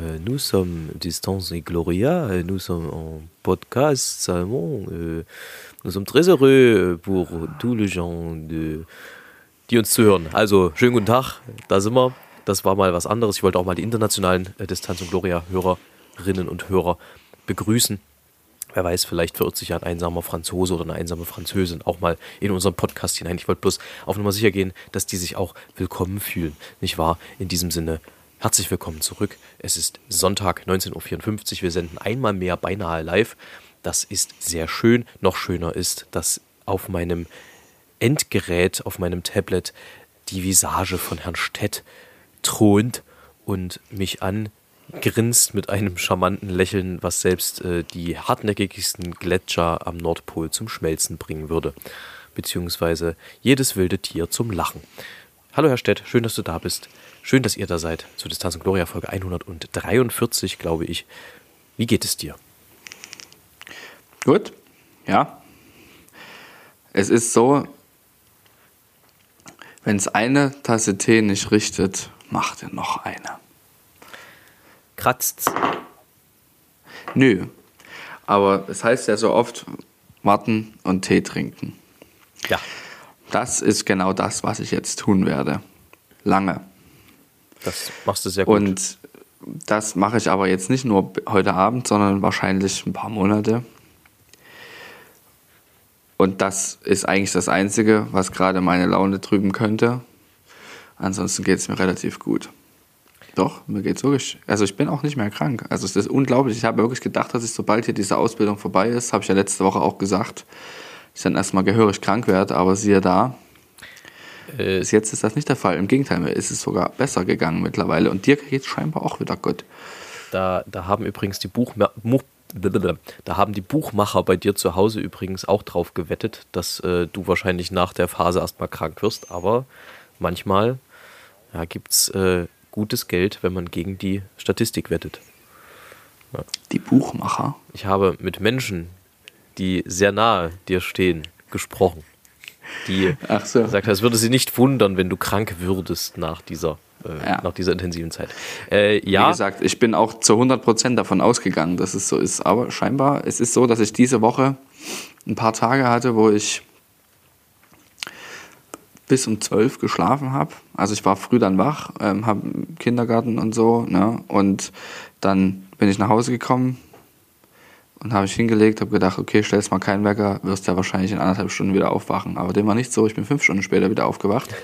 Euh, nous sommes Distance et Gloria. et Nous sommes en podcast Salmon. Euh, nous sommes très heureux euh, pour tous les gens, de, die uns zuhören. Also, schönen guten Tag. Da sind wir. Das war mal was anderes. Ich wollte auch mal die internationalen äh, Distanz und Gloria-Hörerinnen und Hörer begrüßen. Wer weiß, vielleicht verirrt sich ja ein einsamer Franzose oder eine einsame Französin auch mal in unseren Podcast hinein. Ich wollte bloß auf Nummer sicher gehen, dass die sich auch willkommen fühlen. Nicht wahr? In diesem Sinne, Herzlich willkommen zurück. Es ist Sonntag 19.54 Uhr. Wir senden einmal mehr beinahe live. Das ist sehr schön. Noch schöner ist, dass auf meinem Endgerät, auf meinem Tablet, die Visage von Herrn Stett thront und mich angrinst mit einem charmanten Lächeln, was selbst äh, die hartnäckigsten Gletscher am Nordpol zum Schmelzen bringen würde. Beziehungsweise jedes wilde Tier zum Lachen. Hallo Herr Stett, schön, dass du da bist. Schön, dass ihr da seid zur Distanz und Gloria Folge 143, glaube ich. Wie geht es dir? Gut, ja. Es ist so, wenn es eine Tasse Tee nicht richtet, macht er noch eine. Kratzt's? Nö. Aber es heißt ja so oft, warten und Tee trinken. Ja. Das ist genau das, was ich jetzt tun werde. Lange. Das machst du sehr gut. Und das mache ich aber jetzt nicht nur heute Abend, sondern wahrscheinlich ein paar Monate. Und das ist eigentlich das Einzige, was gerade meine Laune trüben könnte. Ansonsten geht es mir relativ gut. Doch, mir geht es wirklich. Also ich bin auch nicht mehr krank. Also es ist unglaublich. Ich habe wirklich gedacht, dass ich, sobald hier diese Ausbildung vorbei ist, habe ich ja letzte Woche auch gesagt, ich dann erstmal gehörig krank werde, aber siehe da, äh, Bis jetzt ist das nicht der Fall. Im Gegenteil, mir ist es sogar besser gegangen mittlerweile. Und dir geht es scheinbar auch wieder gut. Da, da haben übrigens die Buch, da haben die Buchmacher bei dir zu Hause übrigens auch drauf gewettet, dass äh, du wahrscheinlich nach der Phase erstmal krank wirst. Aber manchmal ja, gibt es äh, gutes Geld, wenn man gegen die Statistik wettet. Ja. Die Buchmacher? Ich habe mit Menschen, die sehr nahe dir stehen, gesprochen die Ach so. sagt, es würde sie nicht wundern, wenn du krank würdest nach dieser, äh, ja. nach dieser intensiven Zeit. Äh, ja. Wie gesagt, ich bin auch zu 100% davon ausgegangen, dass es so ist. Aber scheinbar, es ist so, dass ich diese Woche ein paar Tage hatte, wo ich bis um 12 geschlafen habe. Also ich war früh dann wach, ähm, habe Kindergarten und so. Ne? Und dann bin ich nach Hause gekommen, und habe ich hingelegt, habe gedacht, okay, stellst mal keinen Wecker, wirst ja wahrscheinlich in anderthalb Stunden wieder aufwachen. Aber dem war nicht so, ich bin fünf Stunden später wieder aufgewacht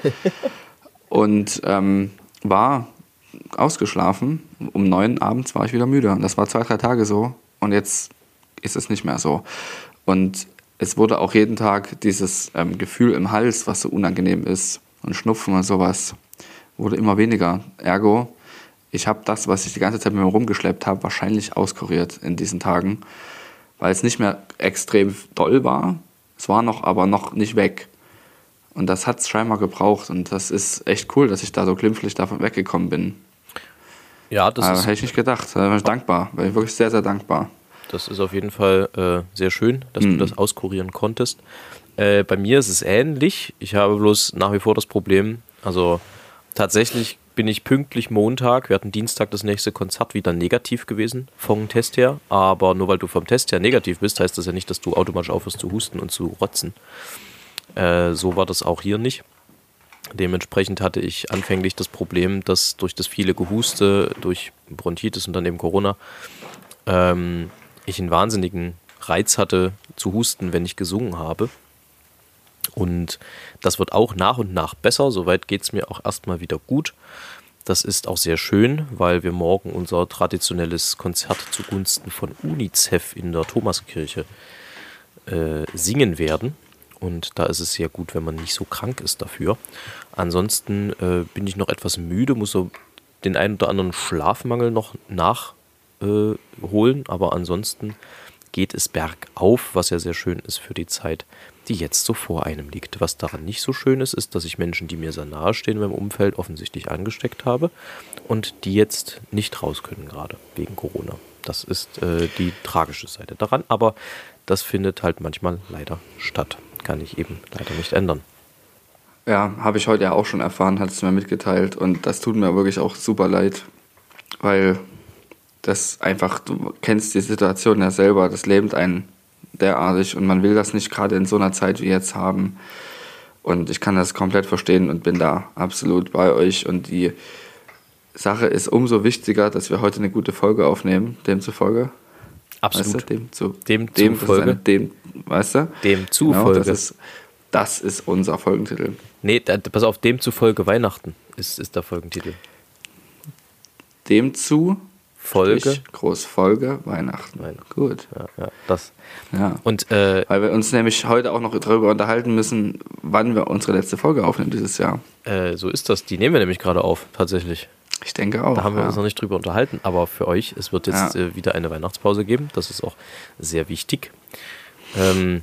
und ähm, war ausgeschlafen. Um neun abends war ich wieder müde. Und das war zwei, drei Tage so. Und jetzt ist es nicht mehr so. Und es wurde auch jeden Tag dieses ähm, Gefühl im Hals, was so unangenehm ist, und Schnupfen und sowas, wurde immer weniger. Ergo, ich habe das, was ich die ganze Zeit mit mir rumgeschleppt habe, wahrscheinlich auskuriert in diesen Tagen, weil es nicht mehr extrem doll war. Es war noch, aber noch nicht weg. Und das hat es scheinbar gebraucht. Und das ist echt cool, dass ich da so glimpflich davon weggekommen bin. Ja, das Aber ist. Hätte ich nicht gedacht. Da bin ich dankbar. Bin ich wirklich sehr, sehr dankbar. Das ist auf jeden Fall äh, sehr schön, dass mhm. du das auskurieren konntest. Äh, bei mir ist es ähnlich. Ich habe bloß nach wie vor das Problem, also tatsächlich bin ich pünktlich Montag, wir hatten Dienstag das nächste Konzert wieder negativ gewesen vom Test her. Aber nur weil du vom Test her negativ bist, heißt das ja nicht, dass du automatisch aufhörst zu husten und zu rotzen. Äh, so war das auch hier nicht. Dementsprechend hatte ich anfänglich das Problem, dass durch das viele Gehuste, durch Bronchitis und dann eben Corona, ähm, ich einen wahnsinnigen Reiz hatte zu husten, wenn ich gesungen habe. Und das wird auch nach und nach besser. Soweit geht es mir auch erstmal wieder gut. Das ist auch sehr schön, weil wir morgen unser traditionelles Konzert zugunsten von UNICEF in der Thomaskirche äh, singen werden. Und da ist es sehr gut, wenn man nicht so krank ist dafür. Ansonsten äh, bin ich noch etwas müde, muss so den einen oder anderen Schlafmangel noch nachholen. Äh, aber ansonsten geht es bergauf, was ja sehr schön ist für die Zeit, die jetzt so vor einem liegt. Was daran nicht so schön ist, ist, dass ich Menschen, die mir sehr nahe stehen in meinem Umfeld, offensichtlich angesteckt habe und die jetzt nicht raus können gerade wegen Corona. Das ist äh, die tragische Seite daran, aber das findet halt manchmal leider statt. Kann ich eben leider nicht ändern. Ja, habe ich heute ja auch schon erfahren, hat es mir mitgeteilt und das tut mir wirklich auch super leid, weil das einfach, du kennst die Situation ja selber, das lähmt einen derartig und man will das nicht gerade in so einer Zeit wie jetzt haben. Und ich kann das komplett verstehen und bin da absolut bei euch. Und die Sache ist umso wichtiger, dass wir heute eine gute Folge aufnehmen, demzufolge. Absolut. Weißt du, dem, zu, Dem dem, zufolge. Dem, weißt du? Dem zufolge. Genau, das, ist, das ist unser Folgentitel. Nee, da, pass auf, demzufolge Weihnachten ist, ist der Folgentitel. Dem zu Folge. Strich, Groß Folge Weihnachten. Weihnachten. Gut. Ja, ja, das. Ja. Und äh, Weil wir uns nämlich heute auch noch darüber unterhalten müssen, wann wir unsere letzte Folge aufnehmen dieses Jahr. äh, so ist das. Die nehmen wir nämlich gerade auf, tatsächlich. Ich denke auch. Da haben wir ja. uns noch nicht drüber unterhalten, aber für euch, es wird jetzt äh, wieder eine Weihnachtspause geben. Das ist auch sehr wichtig. Ähm,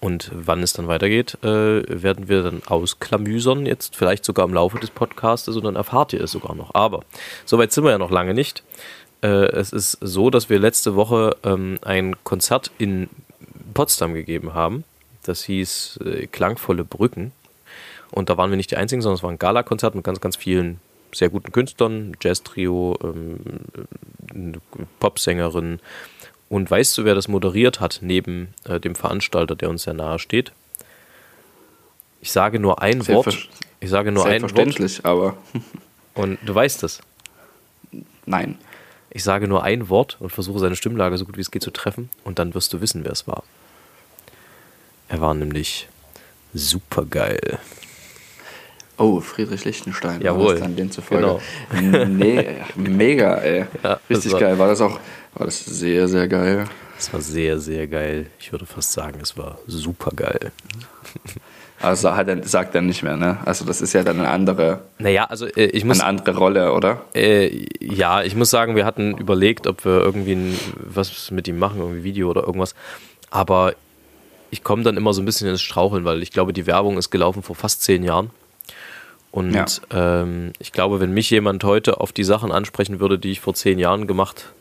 und wann es dann weitergeht, äh, werden wir dann ausklamüsern, jetzt vielleicht sogar im Laufe des Podcasts und dann erfahrt ihr es sogar noch. Aber soweit sind wir ja noch lange nicht. Äh, es ist so, dass wir letzte Woche ähm, ein Konzert in Potsdam gegeben haben. Das hieß äh, Klangvolle Brücken. Und da waren wir nicht die Einzigen, sondern es war ein Gala-Konzert mit ganz, ganz vielen sehr guten Künstlern, Jazz-Trio, ähm, Popsängerin. Und weißt du, wer das moderiert hat, neben äh, dem Veranstalter, der uns sehr nahe steht? Ich sage nur ein Wort. Selbstver- Ich sage nur ein Wort. Selbstverständlich, aber Und du weißt es. nein. Ich sage nur ein Wort und versuche seine Stimmlage so gut wie es geht zu treffen. Und dann wirst du wissen, wer es war. Er war nämlich supergeil. Oh, Friedrich Lichtenstein. Jawohl, Dann den zufolge. Nee, mega, ey. Ja, Richtig war- geil. War das auch, war das sehr, sehr geil. Es war sehr, sehr geil. Ich würde fast sagen, es war supergeil. Also hat er, sagt er nicht mehr, ne? Also das ist ja dann eine andere, Naja, also äh, ich muss. eine andere Rolle, oder? Äh, ja, ich muss sagen, wir hatten überlegt, ob wir irgendwie ein, was mit ihm machen, irgendwie Video oder irgendwas. Aber ich komme dann immer so ein bisschen ins Straucheln, weil ich glaube, die Werbung ist gelaufen vor fast zehn Jahren. Und Ja. ähm, ich glaube, wenn mich jemand heute auf die Sachen ansprechen würde, die ich vor zehn Jahren gemacht habe,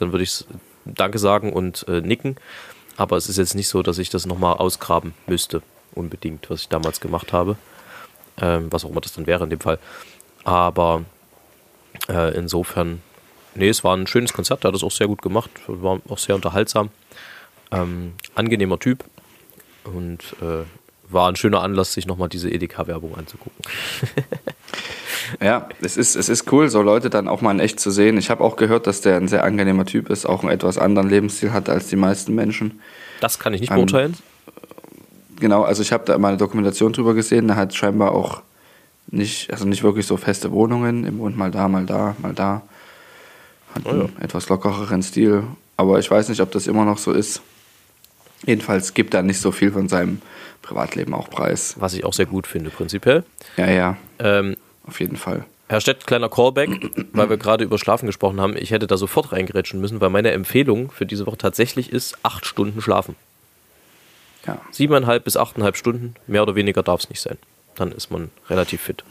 dann würde ich Danke sagen und äh, nicken. Aber es ist jetzt nicht so, dass ich das nochmal ausgraben müsste, unbedingt, was ich damals gemacht habe. Ähm, was auch immer das dann wäre in dem Fall. Aber äh, insofern, nee, es war ein schönes Konzert, er hat es auch sehr gut gemacht, war auch sehr unterhaltsam. Ähm, angenehmer Typ und äh, war ein schöner Anlass, sich nochmal diese Edeka-Werbung anzugucken. Ja, es ist, es ist cool, so Leute dann auch mal in echt zu sehen. Ich habe auch gehört, dass der ein sehr angenehmer Typ ist, auch einen etwas anderen Lebensstil hat als die meisten Menschen. Das kann ich nicht Ähm, beurteilen. Genau, also ich habe da mal eine Dokumentation drüber gesehen, der hat scheinbar auch nicht, also nicht wirklich so feste Wohnungen, im wohnt mal da, mal da, mal da. Hat Oh einen etwas lockereren Stil, aber ich weiß nicht, ob das immer noch so ist. Jedenfalls gibt er nicht so viel von seinem Privatleben auch preis. Was ich auch sehr gut finde, prinzipiell. Ja, ja, Ähm, auf jeden Fall. Herr Stett, kleiner Callback, weil wir gerade über Schlafen gesprochen haben. Ich hätte da sofort reingerätschen müssen, weil meine Empfehlung für diese Woche tatsächlich ist, acht Stunden schlafen. Ja. Siebeneinhalb bis achteinhalb Stunden, mehr oder weniger darf es nicht sein. Dann ist man relativ fit.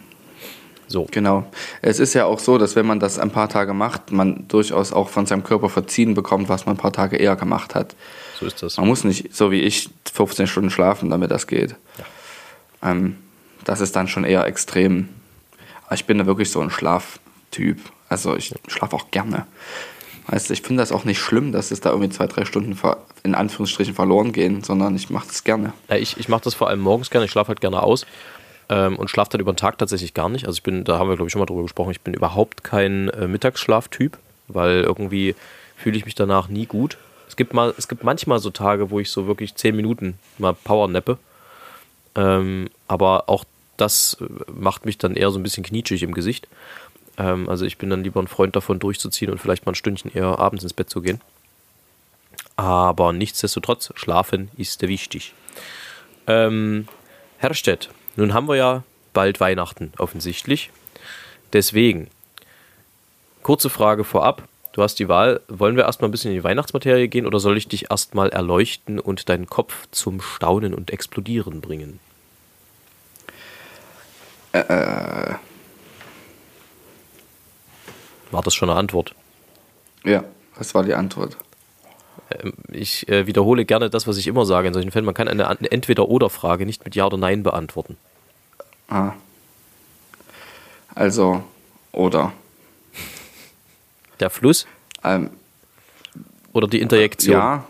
So. Genau. Es ist ja auch so, dass wenn man das ein paar Tage macht, man durchaus auch von seinem Körper verziehen bekommt, was man ein paar Tage eher gemacht hat. So ist das. Man muss nicht, so wie ich, 15 Stunden schlafen, damit das geht. Ähm, das ist dann schon eher extrem. Aber ich bin da wirklich so ein Schlaftyp. Also ich schlafe auch gerne. Weißt du, ich finde das auch nicht schlimm, dass es da irgendwie zwei, drei Stunden in Anführungsstrichen verloren gehen, sondern ich mache das gerne. Ja, ich ich mache das vor allem morgens gerne. Ich schlafe halt gerne aus ähm, und schlafe dann über den Tag tatsächlich gar nicht. Also ich bin, da haben wir glaube ich schon mal drüber gesprochen, ich bin überhaupt kein äh, Mittagsschlaftyp, weil irgendwie fühle ich mich danach nie gut. Es gibt, mal, es gibt manchmal so Tage, wo ich so wirklich zehn Minuten mal powernappe. Ähm, aber auch das äh, macht mich dann eher so ein bisschen knietschig im Gesicht. Ähm, also ich bin dann lieber ein Freund davon, durchzuziehen und vielleicht mal ein Stündchen eher abends ins Bett zu gehen. Aber nichtsdestotrotz, schlafen ist wichtig. Ähm, Herr Stett, nun haben wir ja bald Weihnachten offensichtlich. Deswegen, kurze Frage vorab. Du hast die Wahl. Wollen wir erstmal ein bisschen in die Weihnachtsmaterie gehen oder soll ich dich erstmal erleuchten und deinen Kopf zum Staunen und Explodieren bringen? Äh, War das schon eine Antwort? ja, was war die Antwort? Ähm, Ich äh, wiederhole gerne das, was ich immer sage in solchen Fällen. Man kann eine Entweder-Oder-Frage nicht mit Ja oder Nein beantworten. Ah. Also, oder. Der Fluss Ähm, oder die Interjektion? ja,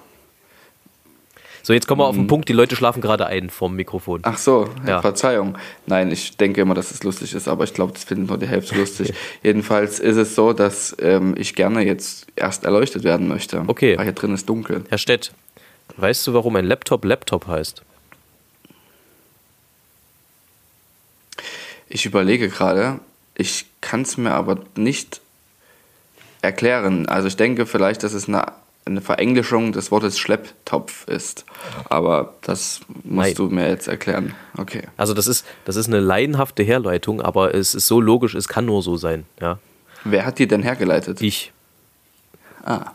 So, jetzt kommen wir auf den Punkt. Die Leute schlafen gerade ein vom Mikrofon. ach so, Ja. Verzeihung. Nein, ich denke immer, dass es lustig ist, aber ich glaube, das finden nur die Hälfte lustig. Jedenfalls ist es so, dass ähm, ich gerne jetzt erst erleuchtet werden möchte. Okay. Weil hier drin ist dunkel. Herr Stett, weißt du, warum ein Laptop Laptop heißt? Ich überlege gerade, ich kann es mir aber nicht erklären. Also ich denke vielleicht, dass es eine, eine Verenglischung des Wortes Schlepptopf ist. Aber das musst Nein. du mir jetzt erklären. Okay. Also das ist, das ist eine laienhafte Herleitung, aber es ist so logisch, es kann nur so sein. Ja? Wer hat die denn hergeleitet? Ich. Ah,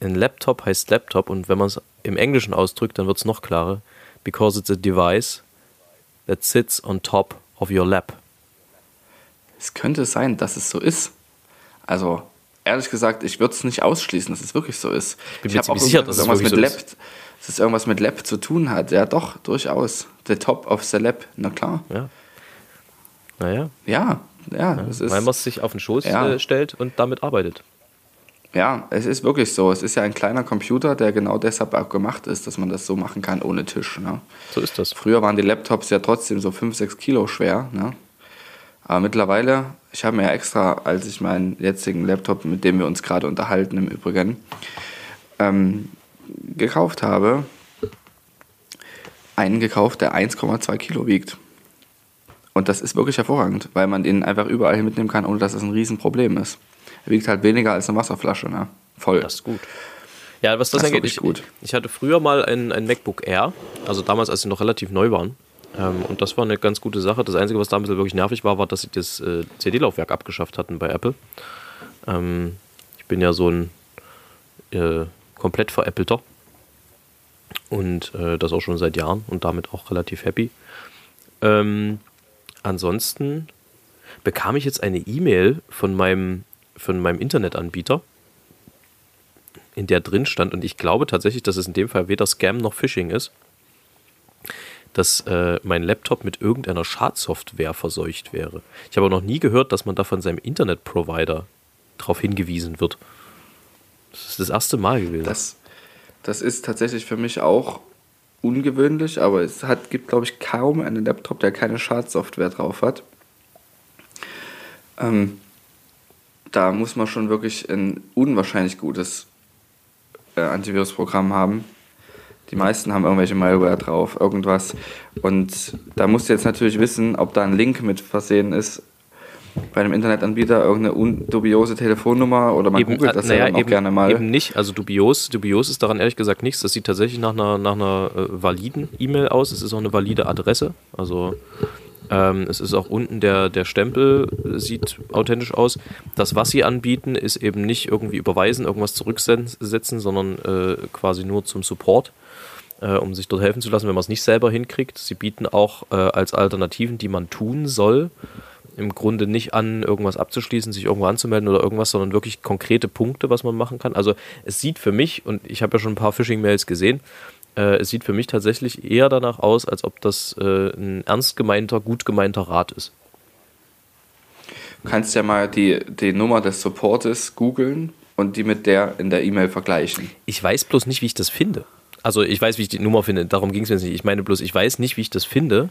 Ein Laptop heißt Laptop und wenn man es im Englischen ausdrückt, dann wird es noch klarer. Because it's a device that sits on top of your lap. es könnte sein, dass es so ist. Also, ehrlich gesagt, ich würde es nicht ausschließen, dass es wirklich so ist. bin mir hab ziemlich auch sicher, dass es irgendwas mit wirklich Lab, so dass es irgendwas mit Lab zu tun hat. Ja, doch, durchaus. The top of the lab, na klar. Ja. Naja, Ja, ja, das ist. weil man es sich auf den Schoß Ja. äh, stellt und damit arbeitet. Ja, es ist wirklich so. Es ist ja ein kleiner Computer, der genau deshalb auch gemacht ist, dass man das so machen kann ohne Tisch. Ne? So ist das. Früher waren die Laptops ja trotzdem so 5, 6 Kilo schwer. Ne? Aber mittlerweile, ich habe mir ja extra, als ich meinen jetzigen Laptop, mit dem wir uns gerade unterhalten im Übrigen, ähm, gekauft habe, einen gekauft, der 1,2 Kilo wiegt. Und das ist wirklich hervorragend, weil man ihn einfach überall hin mitnehmen kann, ohne dass es ein Riesenproblem ist. Er wiegt halt weniger als eine Wasserflasche, ne? Voll. Das ist gut. Ja, was das, Das ist angeht, ich, gut. ich hatte früher mal ein, ein MacBook Air, also damals, als sie noch relativ neu waren. Ähm, und das war eine ganz gute Sache. Das Einzige, was damals wirklich nervig war, war, dass sie das äh, CD-Laufwerk abgeschafft hatten bei Apple. Ähm, ich bin ja so ein äh, komplett veräppelter. Und äh, das auch schon seit Jahren und damit auch relativ happy. Ähm, ansonsten bekam ich jetzt eine E-Mail von meinem, von meinem Internetanbieter, in der drin stand, und ich glaube tatsächlich, dass es in dem Fall weder Scam noch Phishing ist, dass äh, mein Laptop mit irgendeiner Schadsoftware verseucht wäre. Ich habe noch nie gehört, dass man da von seinem Internetprovider darauf hingewiesen wird. Das ist das erste Mal gewesen. Das, das ist tatsächlich für mich auch ungewöhnlich, aber es hat, gibt, glaube ich, kaum einen Laptop, der keine Schadsoftware drauf hat. Ähm, da muss man schon wirklich ein unwahrscheinlich gutes äh, Antivirusprogramm haben. Die meisten haben irgendwelche Malware drauf, irgendwas. Und da musst du jetzt natürlich wissen, ob da ein Link mit versehen ist bei einem Internetanbieter, irgendeine dubiose Telefonnummer oder man googelt das äh, naja, ja dann auch eben, gerne mal. Eben nicht, also dubios, dubios ist daran ehrlich gesagt nichts. Das sieht tatsächlich nach einer, nach einer äh, validen E-Mail aus. Es ist auch eine valide Adresse. Also ähm, es ist auch unten der, der Stempel, äh, sieht authentisch aus. Das, was sie anbieten, ist eben nicht irgendwie überweisen, irgendwas zurücksetzen, sondern äh, quasi nur zum Support. Äh, um sich dort helfen zu lassen, wenn man es nicht selber hinkriegt. Sie bieten auch äh, als Alternativen, die man tun soll, im Grunde nicht an, irgendwas abzuschließen, sich irgendwo anzumelden oder irgendwas, sondern wirklich konkrete Punkte, was man machen kann. Also es sieht für mich, und ich habe ja schon ein paar Phishing-Mails gesehen, äh, es sieht für mich tatsächlich eher danach aus, als ob das äh, ein ernst gemeinter, gut gemeinter Rat ist. Du kannst ja mal die, die Nummer des Supportes googeln und die mit der in der E-Mail vergleichen. Ich weiß bloß nicht, wie ich das finde. Also ich weiß, wie ich die Nummer finde, darum ging es mir jetzt nicht. Ich meine bloß, ich weiß nicht, wie ich das finde,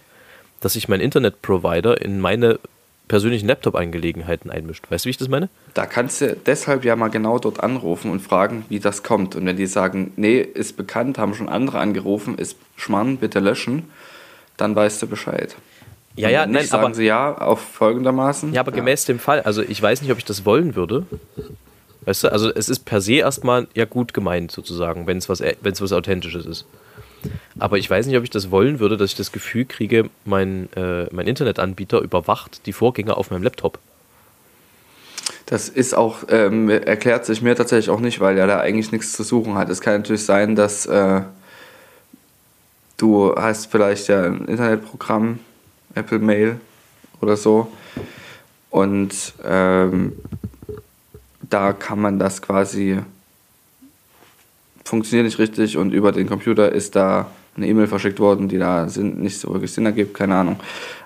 dass sich mein Internetprovider in meine persönlichen Laptop-Angelegenheiten einmischt. Weißt du, wie ich das meine? Da kannst du deshalb ja mal genau dort anrufen und fragen, wie das kommt. Und wenn die sagen, nee, ist bekannt, haben schon andere angerufen, ist Schmarrn, bitte löschen, dann weißt du Bescheid. Ja, ja, wenn nein, nicht, sagen aber- sie ja auf folgendermaßen. Ja, aber gemäß dem Fall, also ich weiß nicht, ob ich das wollen würde. Weißt du, also es ist per se erstmal ja gut gemeint, sozusagen, wenn es was, wenn es was Authentisches ist. Aber ich weiß nicht, ob ich das wollen würde, dass ich das Gefühl kriege, mein, äh, mein Internetanbieter überwacht die Vorgänge auf meinem Laptop. Das ist auch, ähm, erklärt sich mir tatsächlich auch nicht, weil er da eigentlich nichts zu suchen hat. Es kann natürlich sein, dass äh, du hast vielleicht ja ein Internetprogramm, Apple Mail oder so. Und ähm, da kann man das quasi funktioniert nicht richtig und über den Computer ist da eine E-Mail verschickt worden, die da Sinn, nicht so wirklich Sinn ergibt, keine Ahnung.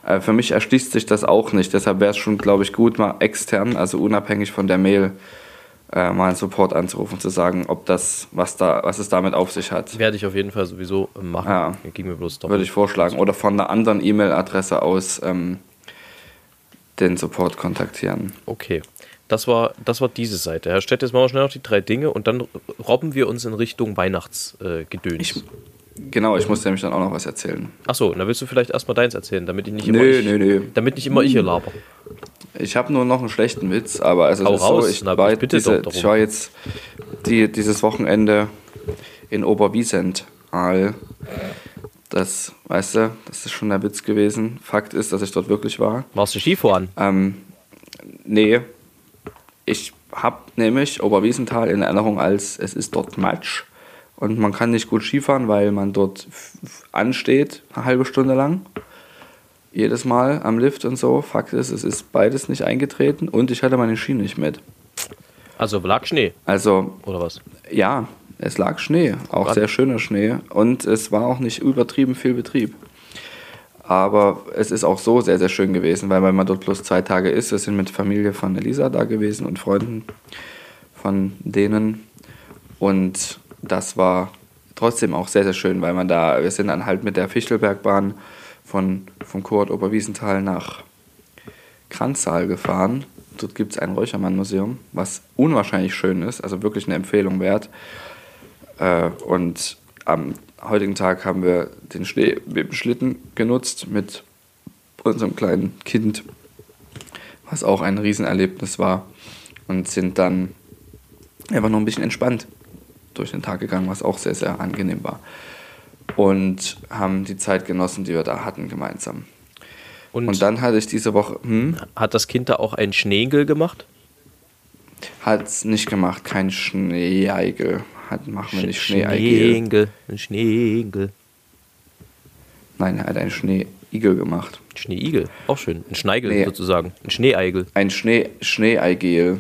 Äh, für mich erschließt sich das auch nicht, deshalb wäre es schon, glaube ich, gut, mal extern, also unabhängig von der Mail, äh, mal einen Support anzurufen, zu sagen, ob das, was da, was es damit auf sich hat. Werde ich auf jeden Fall sowieso machen. Ja. Ging mir bloß. Würde ich vorschlagen. Oder von einer anderen E-Mail-Adresse aus ähm, den Support kontaktieren. Okay. Das war, das war diese Seite. Herr Stett, jetzt machen wir schnell noch die drei Dinge und dann robben wir uns in Richtung Weihnachtsgedöns. Äh, genau, ich muss nämlich dann auch noch was erzählen. Achso, dann willst du vielleicht erstmal deins erzählen, damit ich nicht immer Nö, ich, nö, nö. Damit nicht immer ich hier laber. Ich habe nur noch einen schlechten Witz, aber also Hau es ist raus, so, ich, na, war, diese, ich war jetzt die, dieses Wochenende in Oberwiesenthal. Das, weißt du, das ist schon der Witz gewesen. Fakt ist, dass ich dort wirklich war. Warst du Skifahren? Ähm, nee, ich habe nämlich Oberwiesenthal in Erinnerung als es ist dort Matsch und man kann nicht gut Skifahren, weil man dort ansteht, eine halbe Stunde lang. Jedes Mal am Lift und so. Fakt ist, es ist beides nicht eingetreten und ich hatte meine Ski nicht mit. Also lag Schnee, Also oder was? ja, es lag Schnee, auch Gott. sehr schöner Schnee und es war auch nicht übertrieben viel Betrieb. Aber es ist auch so sehr, sehr schön gewesen, weil, man dort bloß zwei Tage ist. Wir sind mit Familie von Elisa da gewesen und Freunden von denen. Und das war trotzdem auch sehr, sehr schön, weil man da, wir sind dann halt mit der Fichtelbergbahn von, vom Kurort Oberwiesenthal nach Kranzsaal gefahren. Dort gibt es ein Räuchermann-Museum, was unwahrscheinlich schön ist, also wirklich eine Empfehlung wert. Äh, und am heutigen Tag haben wir den Schnee mit dem Schlitten genutzt mit unserem kleinen Kind, was auch ein Riesenerlebnis war. Und sind dann einfach nur ein bisschen entspannt durch den Tag gegangen, was auch sehr, sehr angenehm war. Und haben die Zeit genossen, die wir da hatten, gemeinsam. Und, Und dann hatte ich diese Woche, hm, hat das Kind da auch einen Schneegel gemacht? hat es nicht gemacht, kein Schneeigel. Hat, machen wir nicht Schneeigel. Ein Schneegel. Nein, er hat einen Schneeigel gemacht. Schneeigel, auch schön. Ein Schneigel Nee. sozusagen. Ein Schneeigel. Ein Schnee, Schneeigel.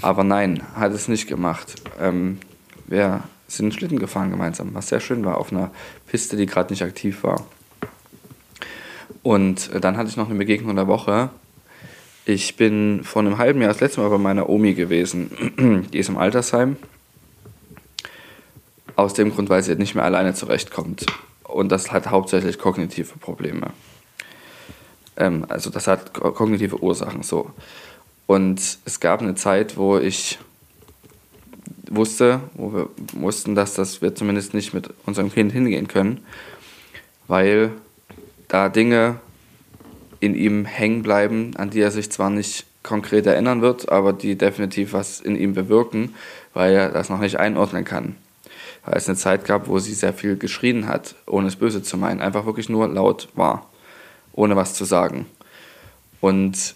Aber nein, hat es nicht gemacht. Ähm, wir sind Schlitten gefahren gemeinsam, was sehr schön war, auf einer Piste, die gerade nicht aktiv war. Und äh, dann hatte ich noch eine Begegnung der Woche. Ich bin vor einem halben Jahr das letzte Mal bei meiner Omi gewesen. Die ist im Altersheim. Aus dem Grund, weil sie nicht mehr alleine zurechtkommt. Und das hat hauptsächlich kognitive Probleme. Ähm, also das hat ko- kognitive Ursachen so. Und es gab eine Zeit, wo ich wusste, wo wir wussten, dass das wir zumindest nicht mit unserem Kind hingehen können, weil da Dinge in ihm hängen bleiben, an die er sich zwar nicht konkret erinnern wird, aber die definitiv was in ihm bewirken, weil er das noch nicht einordnen kann. Weil es eine Zeit gab, wo sie sehr viel geschrien hat, ohne es böse zu meinen, einfach wirklich nur laut war, ohne was zu sagen. Und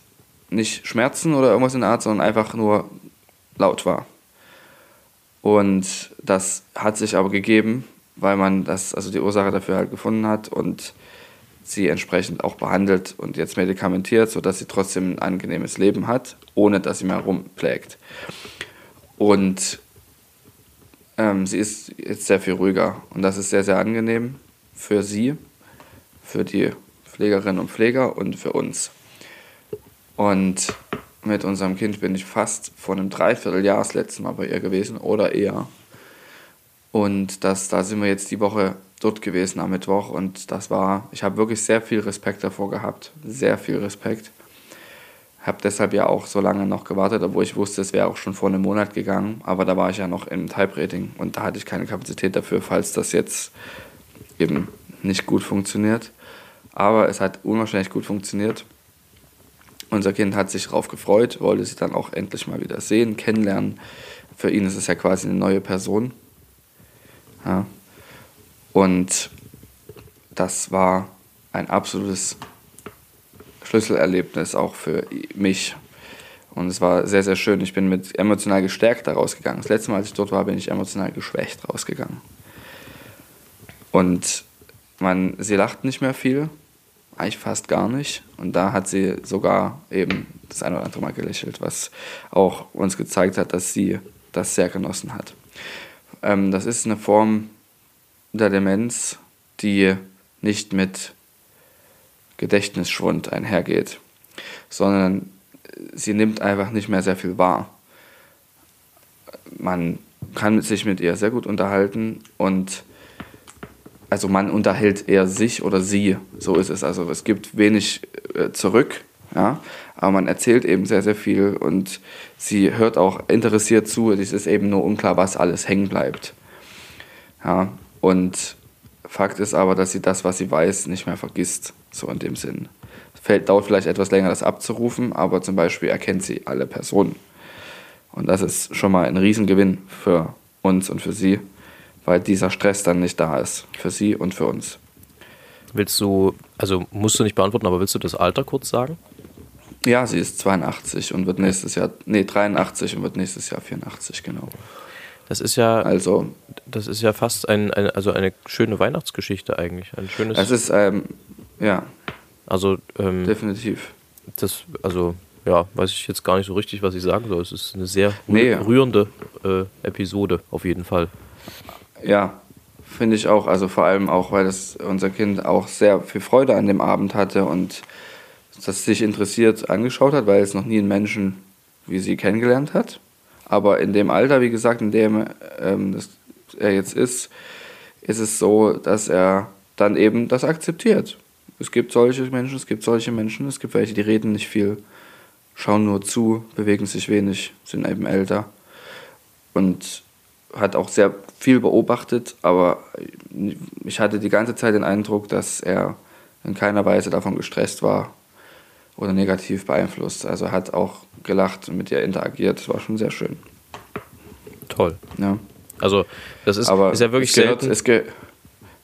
nicht Schmerzen oder irgendwas in der Art, sondern einfach nur laut war. Und das hat sich aber gegeben, weil man das, also die Ursache dafür halt gefunden hat und sie entsprechend auch behandelt und jetzt medikamentiert, sodass sie trotzdem ein angenehmes Leben hat, ohne dass sie mehr rumplägt. Und ähm, sie ist jetzt sehr viel ruhiger und das ist sehr, sehr angenehm für sie, für die Pflegerinnen und Pfleger und für uns. Und mit unserem Kind bin ich fast vor einem Dreivierteljahr das letzte Mal bei ihr gewesen oder eher. Und das, da sind wir jetzt die Woche dort gewesen am Mittwoch und das war, ich habe wirklich sehr viel Respekt davor gehabt, sehr viel Respekt. Habe deshalb ja auch so lange noch gewartet, obwohl ich wusste, es wäre auch schon vor einem Monat gegangen, aber da war ich ja noch im Type-Rating und da hatte ich keine Kapazität dafür, falls das jetzt eben nicht gut funktioniert. Aber es hat unwahrscheinlich gut funktioniert. Unser Kind hat sich darauf gefreut, wollte sie dann auch endlich mal wieder sehen, kennenlernen. Für ihn ist es ja quasi eine neue Person. Ja. Und das war ein absolutes Schlüsselerlebnis auch für mich. Und es war sehr, sehr schön. Ich bin mit emotional gestärkt da rausgegangen. Das letzte Mal, als ich dort war, bin ich emotional geschwächt rausgegangen. Und man, sie lacht nicht mehr viel, eigentlich fast gar nicht. Und da hat sie sogar eben das ein oder andere Mal gelächelt, was auch uns gezeigt hat, dass sie das sehr genossen hat. Ähm, das ist eine Form der Demenz, die nicht mit Gedächtnisschwund einhergeht, sondern sie nimmt einfach nicht mehr sehr viel wahr. Man kann sich mit ihr sehr gut unterhalten und also man unterhält eher sich oder sie, so ist es. Also es gibt wenig äh, zurück, ja, aber man erzählt eben sehr, sehr viel und sie hört auch interessiert zu. Es ist eben nur unklar, was alles hängen bleibt. Ja, und Fakt ist aber, dass sie das, was sie weiß, nicht mehr vergisst, so in dem Sinn. Es dauert vielleicht etwas länger, das abzurufen, aber zum Beispiel erkennt sie alle Personen. Und das ist schon mal ein Riesengewinn für uns und für sie weil dieser Stress dann nicht da ist, für sie und für uns. Willst du, also musst du nicht beantworten, aber willst du das Alter kurz sagen? Ja, sie ist 82 und wird nächstes Jahr, nee, 83 und wird nächstes Jahr 84, genau. Das ist ja, also, das ist ja fast ein, ein also eine schöne Weihnachtsgeschichte eigentlich. Ein schönes. Es ist, ähm, ja. Also, ähm, definitiv. Das, also, ja, weiß ich jetzt gar nicht so richtig, was ich sagen soll. Es ist eine sehr nee. rührende äh, Episode, auf jeden Fall. Ja, finde ich auch. Also vor allem auch, weil das unser Kind auch sehr viel Freude an dem Abend hatte und das sich interessiert angeschaut hat, weil es noch nie einen Menschen wie sie kennengelernt hat. Aber in dem Alter, wie gesagt, in dem ähm, das, er jetzt ist, ist es so, dass er dann eben das akzeptiert. Es gibt solche Menschen, es gibt solche Menschen, es gibt welche, die reden nicht viel, schauen nur zu, bewegen sich wenig, sind eben älter. Und hat auch sehr viel beobachtet, aber ich hatte die ganze Zeit den Eindruck, dass er in keiner Weise davon gestresst war oder negativ beeinflusst. Also hat auch gelacht und mit ihr interagiert. Das war schon sehr schön. Toll. Ja. Also das ist, aber ist ja wirklich es gehört, selten. Es ge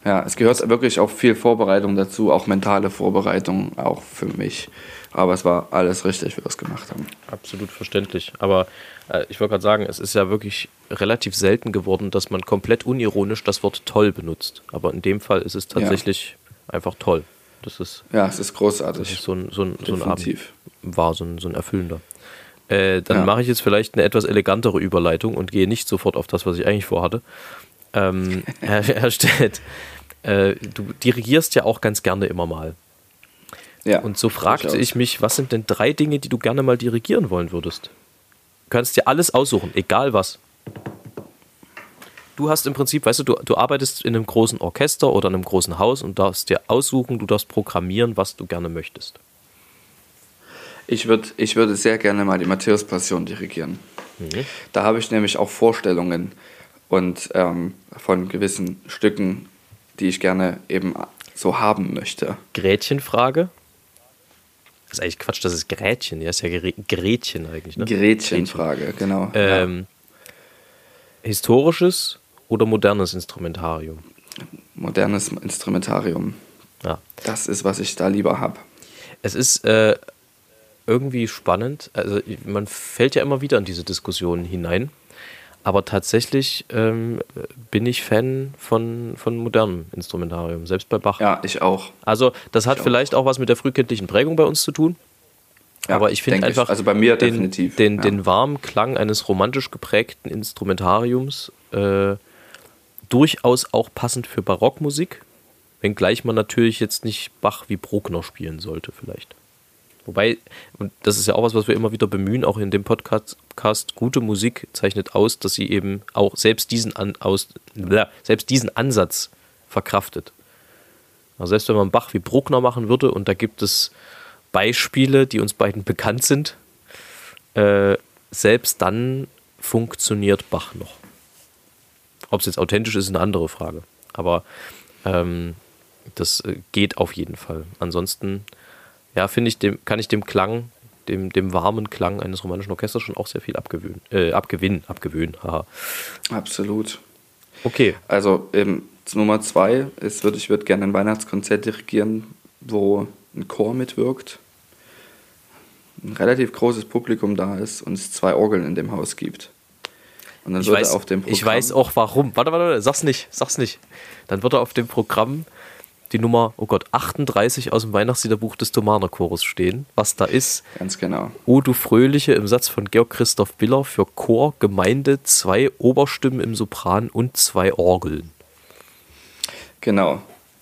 ja, es gehört wirklich auch viel Vorbereitung dazu, auch mentale Vorbereitung, auch für mich. Aber es war alles richtig, wie wir es gemacht haben. Absolut verständlich. Aber äh, ich wollte gerade sagen, es ist ja wirklich relativ selten geworden, dass man komplett unironisch das Wort toll benutzt. Aber in dem Fall ist es tatsächlich ja. einfach toll. Das ist, ja, es ist großartig. Das ist so ein, so ein, so ein Abend war, so ein, so ein erfüllender. Äh, dann ja. mache ich jetzt vielleicht eine etwas elegantere Überleitung und gehe nicht sofort auf das, was ich eigentlich vorhatte. Ähm, Herr, Herr Stett, äh, du dirigierst ja auch ganz gerne immer mal. Ja, und so fragte ich mich, was sind denn drei Dinge, die du gerne mal dirigieren wollen würdest? Du kannst dir alles aussuchen, egal was. Du hast im Prinzip, weißt du, du, du arbeitest in einem großen Orchester oder in einem großen Haus und darfst dir aussuchen, du darfst programmieren, was du gerne möchtest. Ich, würd, ich würde sehr gerne mal die Matthäus-Passion dirigieren. Mhm. Da habe ich nämlich auch Vorstellungen und ähm, von gewissen Stücken, die ich gerne eben so haben möchte. Gretchenfrage? Das ist eigentlich Quatsch, das ist Grätchen. Ja, ist ja Gretchen eigentlich. Ne? Gretchenfrage, genau. Ähm, ja. Historisches oder modernes Instrumentarium? Modernes Instrumentarium. Ja. Das ist, was ich da lieber habe. Es ist äh, irgendwie spannend. Also man fällt ja immer wieder in diese Diskussionen hinein. Aber tatsächlich ähm, bin ich Fan von, von modernem Instrumentarium, selbst bei Bach. Ja, ich auch. Also, das hat ich vielleicht auch. auch was mit der frühkindlichen Prägung bei uns zu tun. Ja, aber ich finde einfach ich. Also bei mir den, definitiv. Den, ja. den warmen Klang eines romantisch geprägten Instrumentariums äh, durchaus auch passend für Barockmusik, wenngleich man natürlich jetzt nicht Bach wie Bruckner spielen sollte, vielleicht. Wobei, und das ist ja auch was, was wir immer wieder bemühen, auch in dem Podcast, gute Musik zeichnet aus, dass sie eben auch selbst diesen, An, aus, selbst diesen Ansatz verkraftet. Also selbst wenn man Bach wie Bruckner machen würde, und da gibt es Beispiele, die uns beiden bekannt sind, äh, selbst dann funktioniert Bach noch. Ob es jetzt authentisch ist, ist eine andere Frage. Aber ähm, das äh, geht auf jeden Fall. Ansonsten ja, finde ich, dem, kann ich dem Klang, dem, dem warmen Klang eines romanischen Orchesters schon auch sehr viel abgewöhnen, äh, abgewinnen, abgewöhnen, haha. Absolut. Okay. Also ähm, Nummer zwei ist, würd, ich würde gerne ein Weihnachtskonzert dirigieren, wo ein Chor mitwirkt. ein relativ großes Publikum da ist und es zwei Orgeln in dem Haus gibt. Und dann Ich wird weiß, er auf dem Programm, ich weiß auch warum. Warte, warte, warte, sag's nicht, sag's nicht. Dann wird er auf dem Programm die Nummer, oh Gott, 38 aus dem Weihnachtsliederbuch des Thomaner Chores stehen. Was da ist, Ganz genau. O du Fröhliche im Satz von Georg Christoph Biller für Chor, Gemeinde, zwei Oberstimmen im Sopran und zwei Orgeln. Genau.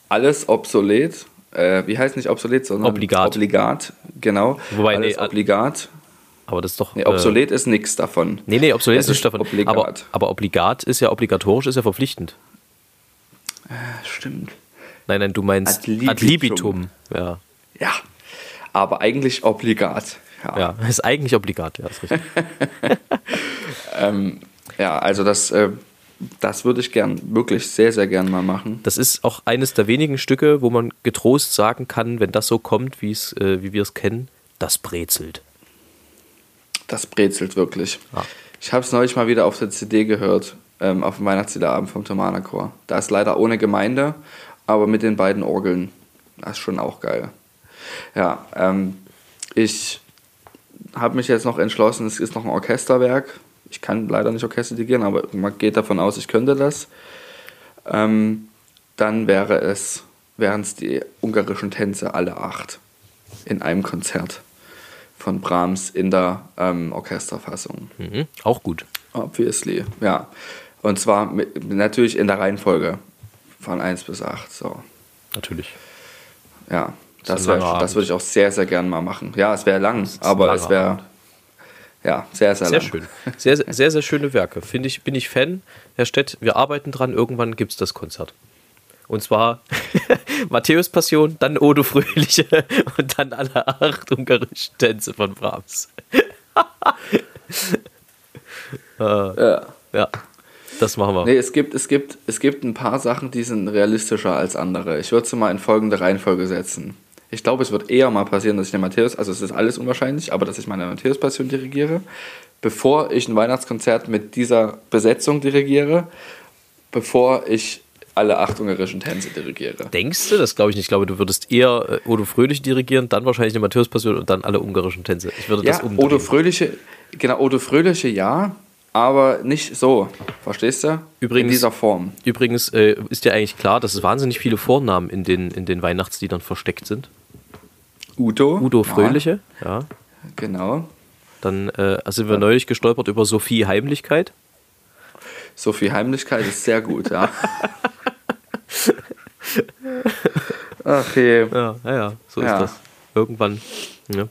Alles obsolet. Äh, wie heißt nicht obsolet, sondern Obligat. Obligat, genau. Wobei, Alles nee, obligat. Aber das ist doch. Nee, obsolet ist nichts davon. Äh, nee, nee, obsolet Es ist nicht ist davon. obligat. Aber, aber obligat ist ja obligatorisch, ist ja verpflichtend. Stimmt. Nein, nein, du meinst Ad libitum. ad libitum. Ja, Ja. Aber eigentlich obligat. Ja. ja, ist eigentlich obligat, ja, ist richtig. Ja, also das, äh, das würde ich gern, wirklich sehr, sehr gern mal machen. Das ist auch eines der wenigen Stücke, wo man getrost sagen kann, wenn das so kommt, äh, wie wir es kennen, das brezelt. Das brezelt wirklich. Ja. Ich habe es neulich mal wieder auf der CD gehört, ähm, auf dem Weihnachtsliederabend vom Thomaner Chor. Da ist leider ohne Gemeinde, aber mit den beiden Orgeln. Das ist schon auch geil. Ja, ähm, ich habe mich jetzt noch entschlossen, es ist noch ein Orchesterwerk. Ich kann leider nicht Orchester dirigieren, aber man geht davon aus, ich könnte das. Ähm, dann wäre es, wären es die ungarischen Tänze alle acht in einem Konzert von Brahms in der ähm, Orchesterfassung. Mhm. Auch gut. Obviously, ja. Und zwar mit, natürlich in der Reihenfolge von 1 bis 8. So. Natürlich. Ja, das, wär, langer das würde ich auch sehr, sehr gern mal machen. Ja, es wäre lang, aber es wäre ja sehr, sehr, Sehr lang. schön. Sehr, sehr, sehr, sehr schöne Werke. Finde ich, bin ich Fan. Herr Stett, wir arbeiten dran. Irgendwann gibt es das Konzert. Und zwar Matthäus Passion, dann Odo Fröhliche und dann alle acht ungarischen Tänze von Brahms. Ja. Ja, das machen wir. Nee, es gibt, es, gibt, es gibt ein paar Sachen, die sind realistischer als andere. Ich würde sie mal in folgende Reihenfolge setzen. Ich glaube, es wird eher mal passieren, dass ich den Matthäus, also es ist alles unwahrscheinlich, aber dass ich meine Matthäus-Passion dirigiere, bevor ich ein Weihnachtskonzert mit dieser Besetzung dirigiere, bevor ich alle acht ungarischen Tänze dirigiere. Denkst du? Das glaube ich nicht. Ich glaube, du würdest eher äh, Odo Fröhlich dirigieren, dann wahrscheinlich die Matthäus Passion und dann alle ungarischen Tänze. Ich würde das Ja, umdrehen. Odo Fröhliche, genau, Odo Fröhliche ja, aber nicht so. Verstehst du? Übrigens- in dieser Form. Übrigens äh, ist dir eigentlich klar, dass es wahnsinnig viele Vornamen in den, in den Weihnachtsliedern versteckt sind. Udo. Udo Ja, Fröhliche, ja. genau. Dann äh, sind wir neulich gestolpert über Sophie Heimlichkeit. So viel Heimlichkeit ist sehr gut, ja. Ach je. Ja, ja, ja so Ja. ist das. Irgendwann ja,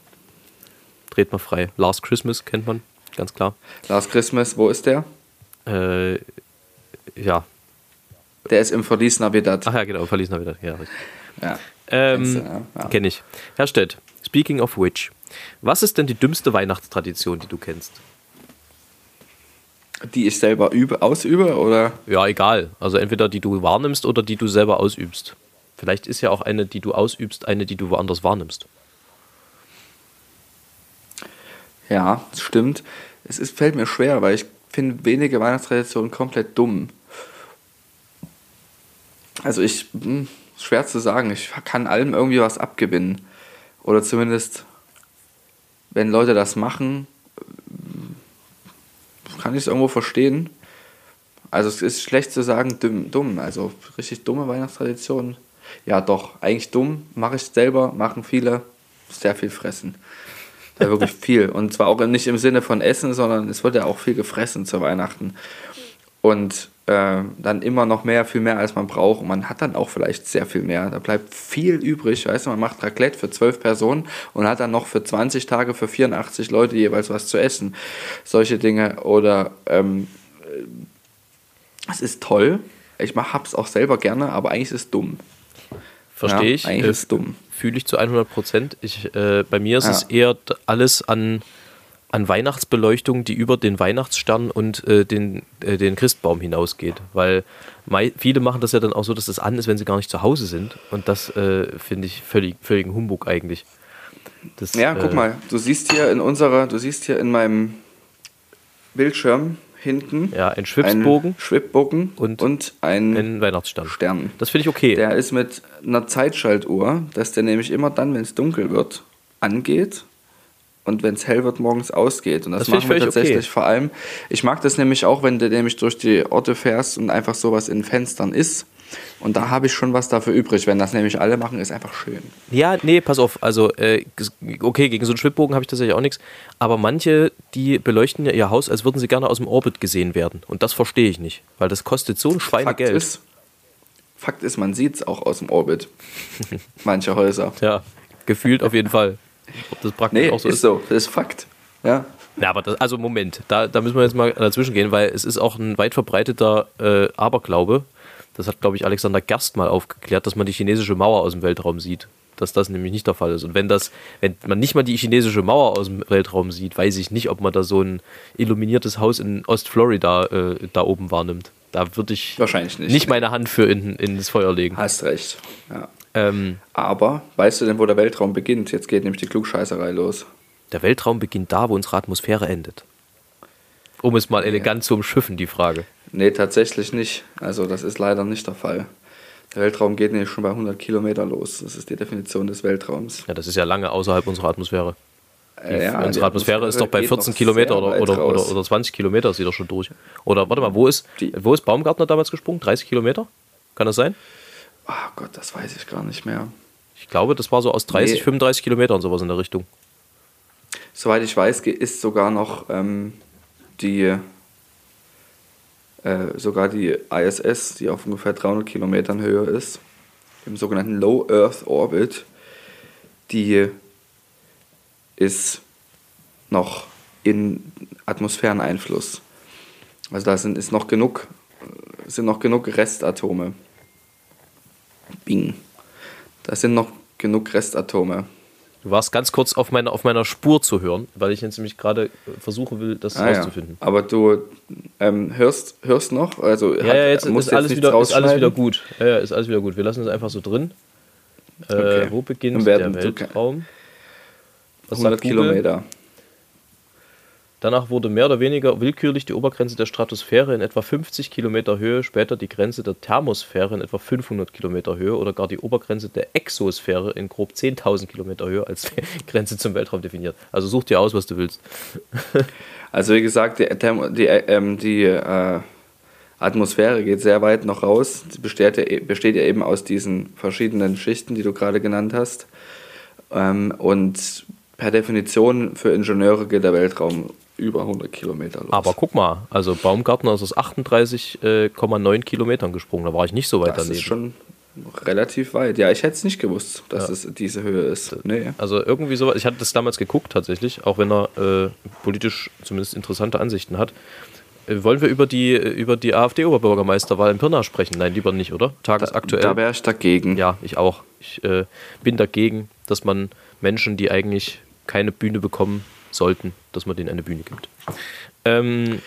dreht man frei. Last Christmas kennt man, ganz klar. Last Christmas, wo ist der? Äh, ja, Der ist im Verlies Navidad. ach ja, genau, verließ wieder. Ja, richtig. Ja. Ähm? Ja. Kenne ich. Herr Stett, speaking of which, was ist denn die dümmste Weihnachtstradition, die du kennst? Die ich selber übe, ausübe, oder? Ja, egal. Also entweder die du wahrnimmst oder die du selber ausübst. Vielleicht ist ja auch eine, die du ausübst, eine, die du woanders wahrnimmst. Ja, stimmt. Es ist, fällt mir schwer, weil ich finde wenige Weihnachtstraditionen komplett dumm. Also ich, hm, schwer zu sagen, ich kann allem irgendwie was abgewinnen. Oder zumindest, wenn Leute das machen, kann ich es irgendwo verstehen. Also es ist schlecht zu sagen, dumm. Also richtig dumme Weihnachtstraditionen. Ja doch, eigentlich dumm, mache ich selber, machen viele, sehr viel fressen. Ja, wirklich viel. Und zwar auch nicht im Sinne von Essen, sondern es wird ja auch viel gefressen zu Weihnachten. Und äh, dann immer noch mehr, viel mehr als man braucht. Und man hat dann auch vielleicht sehr viel mehr. Da bleibt viel übrig. Weißt du, man macht Raclette für zwölf Personen und hat dann noch für 20 Tage für 84 Leute jeweils was zu essen. Solche Dinge. Oder ähm, äh, es ist toll. Ich hab's auch selber gerne, aber eigentlich ist es dumm. Verstehe Ja, ich. eigentlich äh, ist dumm. Fühle ich zu 100 Prozent. Ich, äh, bei mir ist Ja. es eher alles an, an Weihnachtsbeleuchtung, die über den Weihnachtsstern und äh, den, äh, den Christbaum hinausgeht. Weil viele machen das ja dann auch so, dass das an ist, wenn sie gar nicht zu Hause sind. Und das äh, finde ich völlig, völligen Humbug eigentlich. Das, Ja, guck äh, mal, du siehst hier in unserer, du siehst hier in meinem Bildschirm hinten Ja, ein Schwipsbogen einen Schwibbogen und und, ein ein Weihnachtsstern. Stern. Das finde ich okay. Der ist mit einer Zeitschaltuhr, dass der nämlich immer dann, wenn es dunkel wird, angeht und wenn es hell wird, morgens ausgeht. Und das, Das machen wir tatsächlich okay. vor allem. Ich mag das nämlich auch, wenn du nämlich durch die Orte fährst und einfach sowas in Fenstern ist. Und da habe ich schon was dafür übrig. Wenn das nämlich alle machen, ist einfach schön. Ja, nee, pass auf. Also, äh, okay, gegen so einen Schwibbogen habe ich tatsächlich auch nichts. Aber manche, die beleuchten ja ihr Haus, als würden sie gerne aus dem Orbit gesehen werden. Und das verstehe ich nicht. Weil das kostet so ein Fakt Schweinegeld. ist, Fakt ist, man sieht es auch aus dem Orbit. Manche Häuser. Ja, gefühlt auf jeden Fall. Ob das praktisch Nee, auch so ist ist. so. Das ist Fakt. Ja. Ja, aber das, also Moment, da, da müssen wir jetzt mal dazwischen gehen, weil es ist auch ein weit verbreiteter äh, Aberglaube. Das hat, glaube ich, Alexander Gerst mal aufgeklärt, dass man die chinesische Mauer aus dem Weltraum sieht. Dass das nämlich nicht der Fall ist. Und wenn das, wenn man nicht mal die chinesische Mauer aus dem Weltraum sieht, weiß ich nicht, ob man da so ein illuminiertes Haus in Ostflorida äh, da oben wahrnimmt. Da würde ich Wahrscheinlich nicht. nicht meine Hand für in, ins Feuer legen. Hast recht. Ja. Ähm, Aber weißt du denn, wo der Weltraum beginnt? Jetzt geht nämlich die Klugscheißerei los. der Weltraum beginnt da, wo unsere Atmosphäre endet. Um es mal elegant zu umschiffen, die Frage. Nee, tatsächlich nicht. Also das ist leider nicht der Fall. Der Weltraum geht nämlich schon bei 100 Kilometer los. Das ist die Definition des Weltraums. Ja, das ist ja lange außerhalb unserer Atmosphäre. Die, ja, unsere die Atmosphäre ist doch bei geht 14 noch Kilometer oder, oder, oder, oder 20 Kilometer ist sie doch schon durch. Oder warte mal, wo ist, Die- wo ist Baumgartner damals gesprungen? 30 Kilometer? Kann das sein? Ah Gott, das weiß ich gar nicht mehr. Ich glaube, das war so aus 30, Nee. 35 Kilometern sowas in der Richtung. Soweit ich weiß, ist sogar noch ähm, die äh, sogar die ISS, die auf ungefähr 300 Kilometern Höhe ist, im sogenannten Low Earth Orbit, die ist noch in Atmosphäreneinfluss. Also da sind, ist noch genug, sind noch genug Restatome. Bing. Da sind noch genug Restatome. Du warst ganz kurz auf meiner, auf meiner Spur zu hören, weil ich jetzt nämlich gerade äh, versuchen will, das Ah, ja. rauszufinden. Aber du ähm, hörst, hörst noch? Also Ja, ja, jetzt ist alles, nichts wieder, ist alles wieder gut. Ja, ja, ist alles wieder gut. Wir lassen es einfach so drin. Äh, Okay. Wo beginnt der Weltraum? Was 100 sagt Google? Kilometer. Danach wurde mehr oder weniger willkürlich die Obergrenze der Stratosphäre in etwa 50 Kilometer Höhe, später die Grenze der Thermosphäre in etwa 500 Kilometer Höhe oder gar die Obergrenze der Exosphäre in grob 10.000 Kilometer Höhe als Grenze zum Weltraum definiert. Also such dir aus, was du willst. Also wie gesagt, die, die, äh, die äh, Atmosphäre geht sehr weit noch raus. Sie besteht ja, e- besteht ja eben aus diesen verschiedenen Schichten, die du gerade genannt hast. Ähm, und per Definition für Ingenieure geht der Weltraum über 100 Kilometer los. Aber guck mal, also Baumgartner ist aus 38,9 Kilometern gesprungen. Da war ich nicht so weit das daneben. ist schon relativ weit. Ja, ich hätte es nicht gewusst, dass es diese Höhe ist. Nee. Also irgendwie so, ich hatte das damals geguckt tatsächlich, auch wenn er äh, politisch zumindest interessante Ansichten hat. Äh, wollen wir über die, äh, über die AfD-Oberbürgermeisterwahl in Pirna sprechen? Nein, lieber nicht, oder? Tagesaktuell. Da wäre ich dagegen. ja, ich auch. Ich äh, bin dagegen, dass man Menschen, die eigentlich keine Bühne bekommen sollten, dass man denen eine Bühne gibt. Ähm,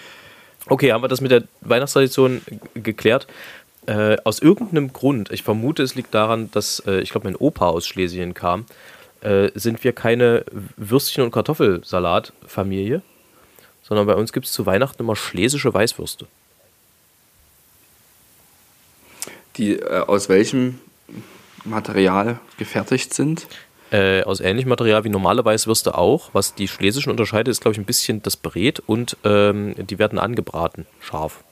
okay, haben wir das mit der Weihnachtstradition geklärt. Äh, aus irgendeinem Grund, ich vermute, es liegt daran, dass, äh, ich glaube, mein Opa aus Schlesien kam, äh, sind wir keine Würstchen- und Kartoffelsalat-Familie, sondern bei uns gibt es zu Weihnachten immer schlesische Weißwürste. Die äh, aus welchem Material gefertigt sind. Äh, aus ähnlichem Material wie normale Weißwürste auch. Was die schlesischen unterscheidet, ist, glaube ich, ein bisschen das Brät und ähm, die werden angebraten, scharf.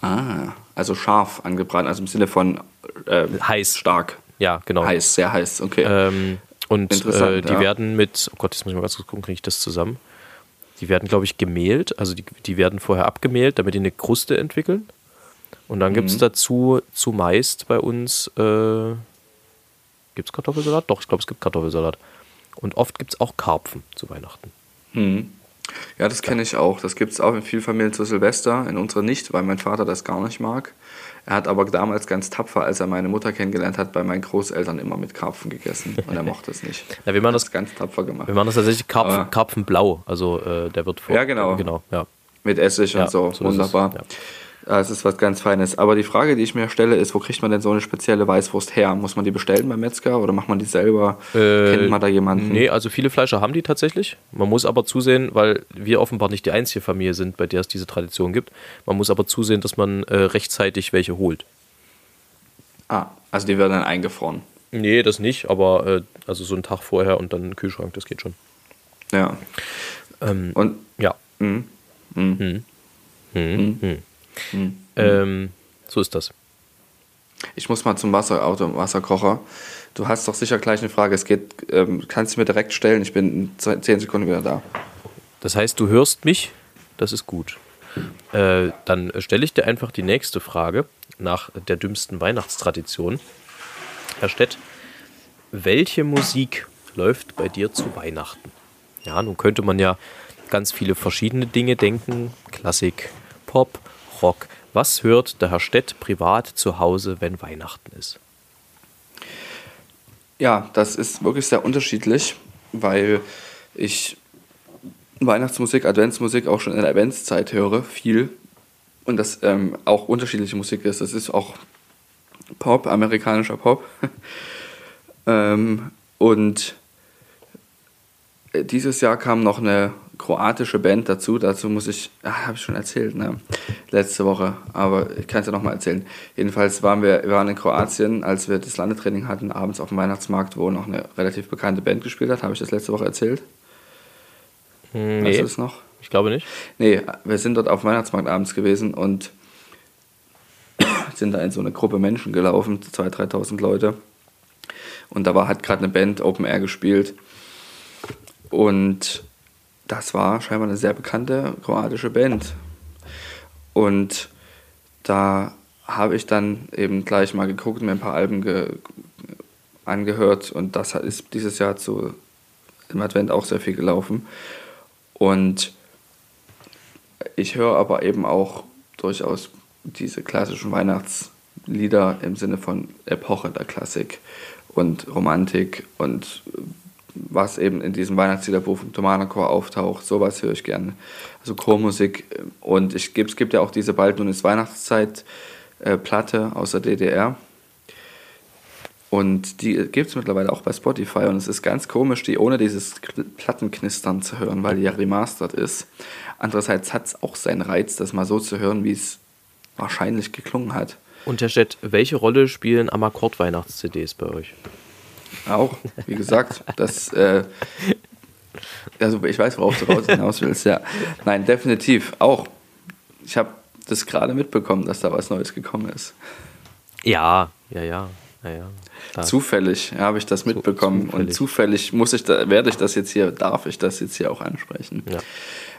Ah, also scharf angebraten, also im Sinne von äh, Heiß. stark. Ja, genau. Heiß, sehr heiß, okay. Ähm, und äh, die ja. werden mit, oh Gott, jetzt muss ich mal ganz kurz gucken, kriege ich das zusammen. Die werden, glaube ich, gemehlt, also die, die werden vorher abgemehlt, damit die eine Kruste entwickeln. Und dann gibt es Mhm. dazu zumeist bei uns, äh, gibt es Kartoffelsalat? Doch, ich glaube, es gibt Kartoffelsalat. Und oft gibt es auch Karpfen zu Weihnachten. Hm. Ja, das kenne ich auch. Das gibt es auch in vielen Familien zu Silvester, in unserer nicht, weil mein Vater das gar nicht mag. Er hat aber damals ganz tapfer, als er meine Mutter kennengelernt hat, bei meinen Großeltern immer mit Karpfen gegessen und er mochte es nicht. Ja, wir machen das das, ganz tapfer gemacht. wir machen das tatsächlich Karpfen, Aber- Karpfenblau. Also äh, der wird vor. Ja, genau. genau ja. Mit Essig Ja, und so, so ist es, wunderbar. ja. Ja, es ist was ganz Feines. Aber die Frage, die ich mir stelle, ist, wo kriegt man denn so eine spezielle Weißwurst her? Muss man die bestellen beim Metzger oder macht man die selber? Äh, Kennt man da jemanden? Nee, also viele Fleischer haben die tatsächlich. Man muss aber zusehen, weil wir offenbar nicht die einzige Familie sind, bei der es diese Tradition gibt. Man muss aber zusehen, dass man äh, rechtzeitig welche holt. Ah, also die werden dann eingefroren. Nee, das nicht, aber äh, also so einen Tag vorher und dann einen Kühlschrank, das geht schon. Ja. Ähm, Und ja. mh, mh. Ähm, so ist das. ich muss mal zum Wasserauto, Wasserkocher. Du hast doch sicher gleich eine Frage. Es geht, ähm, kannst du mir direkt stellen. Ich bin in ze- zehn Sekunden wieder da. Das heißt, du hörst mich, das ist gut. Äh, dann stelle ich dir einfach die nächste Frage nach der dümmsten Weihnachtstradition. Herr Stett, welche Musik läuft bei dir zu Weihnachten? Ja, nun könnte man ja ganz viele verschiedene Dinge denken. Klassik, Pop, Rock. Was hört der Herr Stett privat zu Hause, wenn Weihnachten ist? Ja, das ist wirklich sehr unterschiedlich, weil ich Weihnachtsmusik, Adventsmusik auch schon in der Adventszeit höre, viel. Und das ähm, auch unterschiedliche Musik ist. Das ist auch Pop, amerikanischer Pop. ähm, und äh, dieses Jahr kam noch eine kroatische Band dazu. Dazu muss ich, ah, habe ich schon erzählt, ne? letzte Woche, aber ich kann es ja nochmal erzählen. Jedenfalls waren wir, wir waren in Kroatien, als wir das Landetraining hatten, abends auf dem Weihnachtsmarkt, wo noch eine relativ bekannte Band gespielt hat. Habe ich das letzte Woche erzählt? Hm, Weißt Nee, du das noch? ich glaube nicht. Nee, wir sind dort auf dem Weihnachtsmarkt abends gewesen und sind da in so eine Gruppe Menschen gelaufen, 2.000, 3.000 Leute. Und da war, hat gerade eine Band Open Air gespielt. Und das war scheinbar eine sehr bekannte kroatische Band. Und da habe ich dann eben gleich mal geguckt mir ein paar Alben ge angehört. Und das ist dieses Jahr zu, im Advent auch sehr viel gelaufen. Und ich höre aber eben auch durchaus diese klassischen Weihnachtslieder im Sinne von Epoche der Klassik und Romantik und was eben in diesem Weihnachtsliederbuch vom Thomanerchor auftaucht, sowas höre ich gerne. Also Chormusik und ich, es gibt ja auch diese bald nun ist Weihnachtszeit äh, aus der DDR und die gibt es mittlerweile auch bei Spotify und es ist ganz komisch, die ohne dieses Plattenknistern zu hören, weil die ja remastered ist. Andererseits hat es auch seinen Reiz, das mal so zu hören, wie es wahrscheinlich geklungen hat. Und Herr Stett, welche Rolle spielen Amakord-Weihnachts-CDs bei euch? Auch, wie gesagt, das, äh, also ich weiß, worauf du raus hinaus willst, ja. Nein, definitiv, auch. Ich habe das gerade mitbekommen, dass da was Neues gekommen ist. Ja, ja, ja, ja, ja. Da. Zufällig habe ich das mitbekommen und zufällig. zufällig muss ich da, werde ich das jetzt hier, darf ich das jetzt hier auch ansprechen. Ja.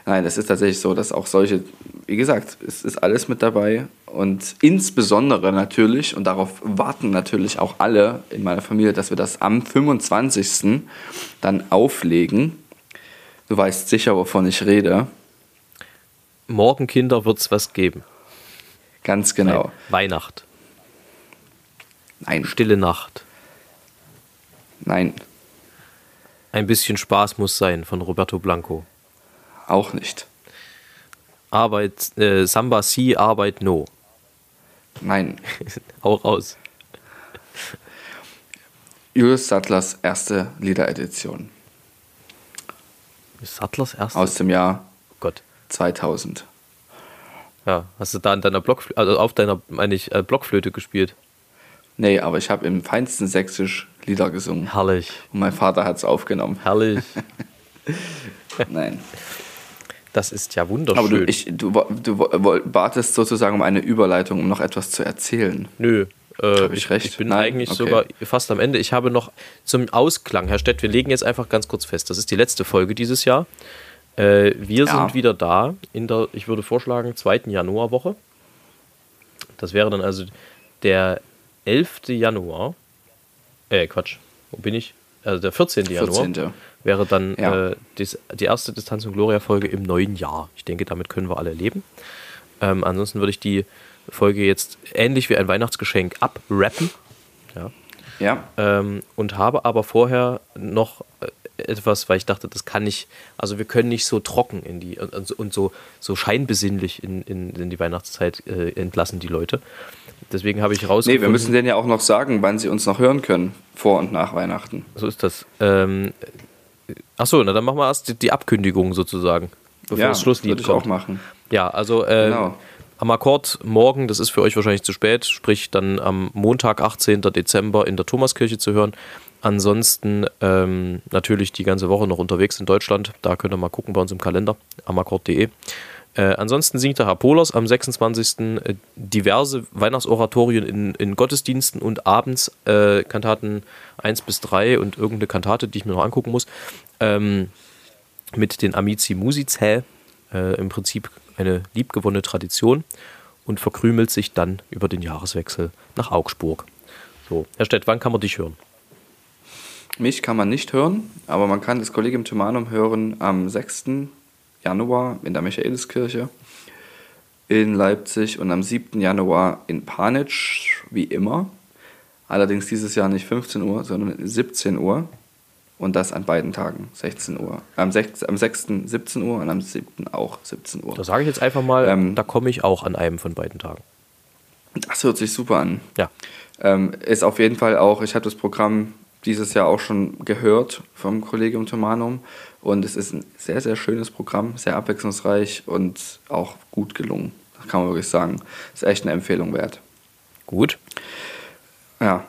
Nein, es ist tatsächlich so, dass auch solche, wie gesagt, es ist alles mit dabei und insbesondere natürlich, und darauf warten natürlich auch alle in meiner Familie, dass wir das am 25. dann auflegen. Du weißt sicher, wovon ich rede. Morgen, Kinder, wird's was geben. Ganz genau. Weihnacht. Nein, Stille Nacht. nein, Ein bisschen Spaß muss sein von Roberto Blanco. Auch nicht. Arbeit, äh, Samba si, Arbeit no. Nein. Hau raus. Julius Sattlers erste Liederedition Sattlers erst. aus dem Jahr Oh Gott. 2000. Ja, hast du da an deiner Blockflöte, also auf deiner, meine ich, äh, Blockflöte gespielt? Nee, aber ich habe im feinsten Sächsisch Lieder gesungen. Herrlich, Und mein Vater hat es aufgenommen. herrlich. Nein. Das ist ja wunderschön. Aber du, ich, du, du wartest sozusagen um eine Überleitung, um noch etwas zu erzählen. Nö. Äh, ich recht? Ich bin Nein? eigentlich Okay. sogar fast am Ende. Ich habe noch zum Ausklang, Herr Stett, wir legen jetzt einfach ganz kurz fest. Das ist die letzte Folge dieses Jahr. Äh, wir Ja. sind wieder da in der, ich würde vorschlagen, zweiten Januarwoche. Das wäre dann also der 11. Januar. Äh, Quatsch. Wo bin ich? Also der 14. Januar 14.. wäre dann Ja. äh, dis, die erste Distanz- und Gloria-Folge im neuen Jahr. Ich denke, damit können wir alle leben. Ähm, ansonsten würde ich die Folge jetzt ähnlich wie ein Weihnachtsgeschenk abrappen. Ja. Ja, Ähm, und habe aber vorher noch äh, etwas, weil ich dachte, das kann nicht, also wir können nicht so trocken in die und, so- so, scheinbesinnlich in, in, in die Weihnachtszeit äh, entlassen, die Leute. Deswegen habe ich nee, rausgefunden. wir müssen denen ja auch noch sagen, wann sie uns noch hören können, vor und nach Weihnachten. So ist das. Ähm, achso, na dann machen wir erst die, die Abkündigung sozusagen, bevor ja, das Schlusslied würde ich kommt. auch machen. Ja, also äh, Genau. am Akkord morgen, das ist für euch wahrscheinlich zu spät, sprich dann am Montag, 18. Dezember in der Thomaskirche zu hören. Ansonsten ähm, natürlich die ganze Woche noch unterwegs in Deutschland. Da könnt ihr mal gucken bei uns im Kalender, amakkord.de. Äh, ansonsten singt der Herr Polers am 26. Äh, diverse Weihnachtsoratorien in, in Gottesdiensten und abends äh, Kantaten 1 bis 3 und irgendeine Kantate, die ich mir noch angucken muss, ähm, mit den Amici Musicae. Äh, Im Prinzip eine liebgewonnene Tradition und verkrümelt sich dann über den Jahreswechsel nach Augsburg. So, Herr Stett, wann kann man dich hören? Mich kann man nicht hören, aber man kann das Kollegium Thumanum hören am 6. Januar in der Michaeliskirche in Leipzig und am 7. Januar in Panitsch, wie immer. Allerdings dieses Jahr nicht 15 Uhr, sondern 17 Uhr. Und das an beiden Tagen, 16 Uhr. Am 6. Am 6. 17 Uhr und am 7. auch 17 Uhr. Da sage ich jetzt einfach mal, Ähm, da komme ich auch an einem von beiden Tagen. Das hört sich super an. Ja. Ähm, ist auf jeden Fall auch, ich habe das Programm dieses Jahr auch schon gehört vom Collegium Thomanum und es ist ein sehr, sehr schönes Programm, sehr abwechslungsreich und auch gut gelungen. Das kann man wirklich sagen. Ist echt eine Empfehlung wert. Gut, Ja,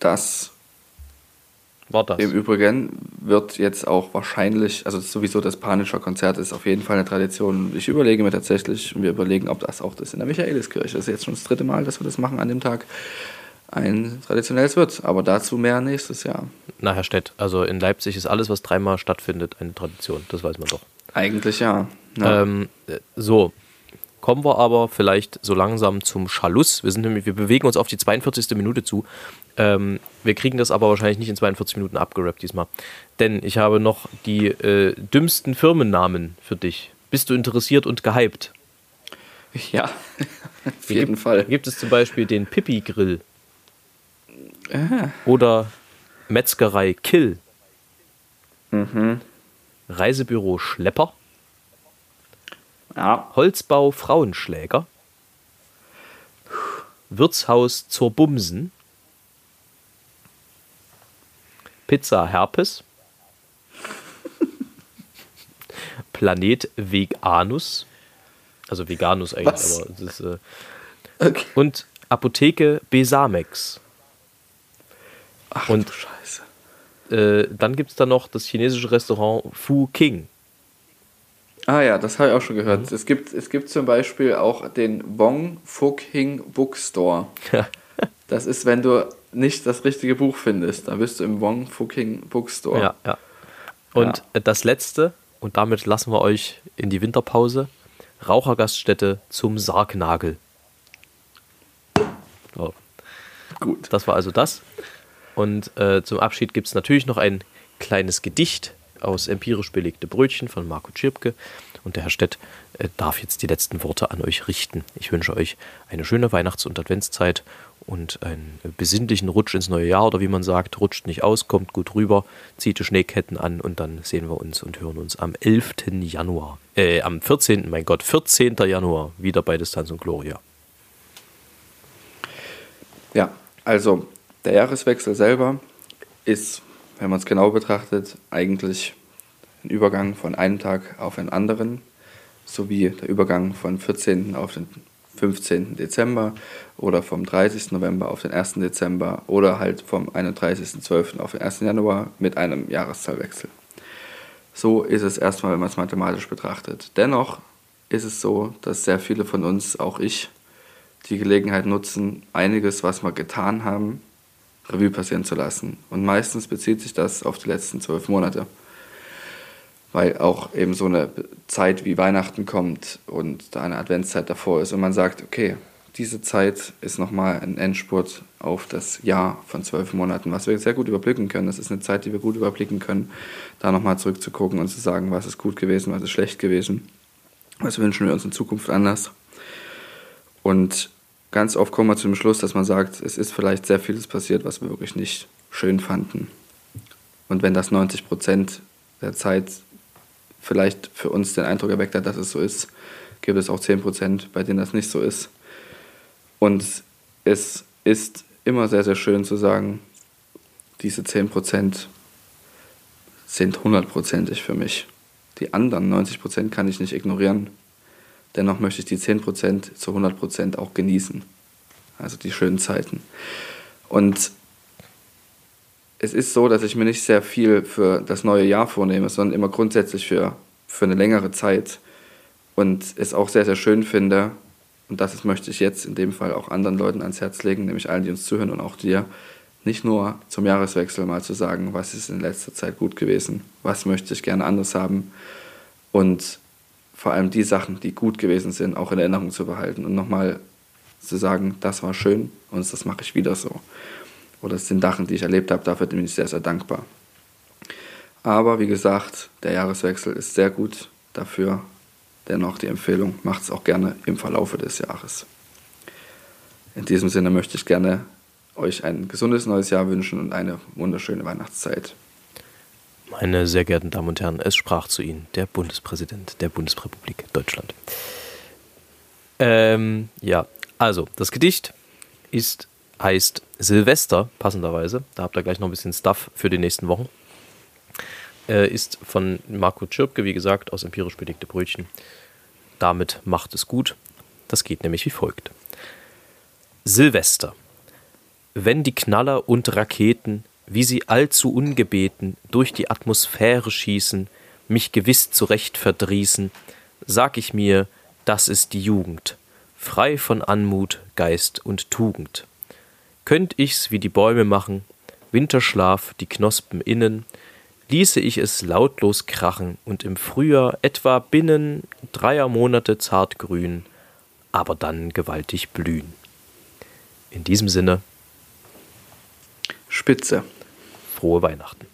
das war das. im Übrigen wird jetzt auch wahrscheinlich, also sowieso das panischer Konzert ist auf jeden Fall eine Tradition. Ich überlege mir tatsächlich, wir überlegen, ob das auch das in der Michaeliskirche, das ist jetzt schon das dritte Mal, dass wir das machen an dem Tag, ein traditionelles wird. Aber dazu mehr nächstes Jahr. Na, Herr Stett, also in Leipzig ist alles, was dreimal stattfindet, eine Tradition. Das weiß man doch. Eigentlich ja. ja. Ähm, äh, so, kommen wir aber vielleicht so langsam zum Schluss. Wir, sind nämlich, wir bewegen uns auf die 42. Minute zu. Ähm, wir kriegen das aber wahrscheinlich nicht in 42 Minuten abgerappt diesmal. Denn ich habe noch die äh, dümmsten Firmennamen für dich. Bist du interessiert und gehypt? ja, auf jeden gibt, Fall. Gibt es zum Beispiel den Pippi Oder Metzgerei Kill, Mhm. Reisebüro Schlepper, Ja, Holzbau Frauenschläger, Wirtshaus zur Bumsen, Pizza Herpes, Planet Veganus, also Veganus eigentlich, Was? aber es ist, äh, okay. und Apotheke Besamex. Ach Und-. Äh, dann gibt es da noch das chinesische Restaurant Fu King. Ah ja, das habe ich auch schon gehört. Es, gibt, es gibt zum Beispiel auch den Wong Fuk Hing Bookstore. Das ist, wenn du nicht das richtige Buch findest, dann bist du im Wong Fuk Hing Bookstore. Ja, ja. Und Ja. äh, das letzte, und damit lassen wir euch in die Winterpause, Rauchergaststätte zum Sargnagel. So, Gut. das war also das. Und äh, zum Abschied gibt es natürlich noch ein kleines Gedicht aus empirisch belegte Brötchen von Marco Tschirpke. Und der Herr Stett äh, darf jetzt die letzten Worte an euch richten. Ich wünsche euch eine schöne Weihnachts- und Adventszeit und einen besinnlichen Rutsch ins neue Jahr oder wie man sagt, rutscht nicht aus, kommt gut rüber, zieht die Schneeketten an und dann sehen wir uns und hören uns am 11. Januar, äh, am 14., mein Gott, 14. Januar wieder bei Distanz und Gloria. Ja, also der Jahreswechsel selber ist, wenn man es genau betrachtet, eigentlich ein Übergang von einem Tag auf den anderen, sowie der Übergang von 14. auf den 15. Dezember oder vom 30. November auf den 1. Dezember oder halt vom 31.12. auf den 1. Januar mit einem Jahreszahlwechsel. So ist es erstmal, wenn man es mathematisch betrachtet. Dennoch ist es so, dass sehr viele von uns, auch ich, die Gelegenheit nutzen, einiges, was wir getan haben, Revue passieren zu lassen. Und meistens bezieht sich das auf die letzten zwölf Monate. Weil auch eben so eine Zeit wie Weihnachten kommt und da eine Adventszeit davor ist und man sagt, okay, diese Zeit ist nochmal ein Endspurt auf das Jahr von zwölf Monaten, was wir sehr gut überblicken können. Das ist eine Zeit, die wir gut überblicken können, da nochmal zurückzugucken und zu sagen, was ist gut gewesen, was ist schlecht gewesen, was wünschen wir uns in Zukunft anders. Und ganz oft kommen wir zu dem Schluss, dass man sagt, es ist vielleicht sehr vieles passiert, was wir wirklich nicht schön fanden. Und wenn das 90 Prozent der Zeit vielleicht für uns den Eindruck erweckt hat, dass es so ist, gibt es auch 10 Prozent, bei denen das nicht so ist. Und es ist immer sehr, sehr schön zu sagen, diese 10 Prozent sind hundertprozentig für mich. Die anderen 90 Prozent kann ich nicht ignorieren. Dennoch möchte ich die 10% zu 100% auch genießen. Also die schönen Zeiten. Und es ist so, dass ich mir nicht sehr viel für das neue Jahr vornehme, sondern immer grundsätzlich für, für eine längere Zeit. Und es auch sehr, sehr schön finde, und das möchte ich jetzt in dem Fall auch anderen Leuten ans Herz legen, nämlich allen, die uns zuhören und auch dir, nicht nur zum Jahreswechsel mal zu sagen, was ist in letzter Zeit gut gewesen, was möchte ich gerne anders haben und vor allem die Sachen, die gut gewesen sind, auch in Erinnerung zu behalten und nochmal zu sagen, das war schön und das mache ich wieder so. Oder es sind Sachen, die ich erlebt habe, dafür bin ich sehr, sehr dankbar. Aber wie gesagt, der Jahreswechsel ist sehr gut dafür. Dennoch die Empfehlung, macht es auch gerne im Verlaufe des Jahres. In diesem Sinne möchte ich gerne euch ein gesundes neues Jahr wünschen und eine wunderschöne Weihnachtszeit. Meine sehr geehrten Damen und Herren, es sprach zu Ihnen der Bundespräsident der Bundesrepublik Deutschland. Ähm, ja, also das Gedicht ist heißt Silvester, passenderweise. Da habt ihr gleich noch ein bisschen Stuff für die nächsten Wochen. Äh, ist von Marco Tschirpke, wie gesagt, aus empirisch belegte Brötchen. Damit macht es gut. Das geht nämlich wie folgt. Silvester. Wenn die Knaller und Raketen, wie sie allzu ungebeten durch die Atmosphäre schießen, mich gewiss zurecht verdrießen, sag ich mir, das ist die Jugend, frei von Anmut, Geist und Tugend. Könnt ich's wie die Bäume machen, Winterschlaf, die Knospen innen, ließe ich es lautlos krachen und im Frühjahr etwa binnen dreier Monate zart grün, aber dann gewaltig blühen. In diesem Sinne. Spitze. Frohe Weihnachten.